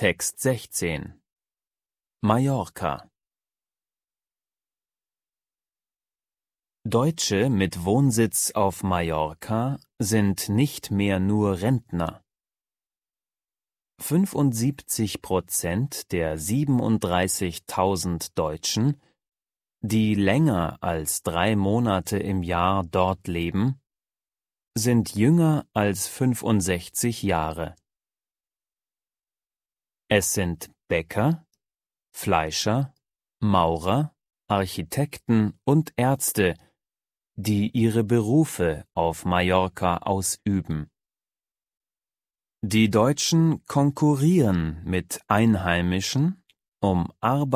Text 16 Mallorca Deutsche mit Wohnsitz auf Mallorca sind nicht mehr nur Rentner. 75 Prozent der 37.000 Deutschen, die länger als drei Monate im Jahr dort leben, sind jünger als 65 Jahre. Es sind Bäcker, Fleischer, Maurer, Architekten und Ärzte, die ihre Berufe auf Mallorca ausüben. Die Deutschen konkurrieren mit Einheimischen um Arbeit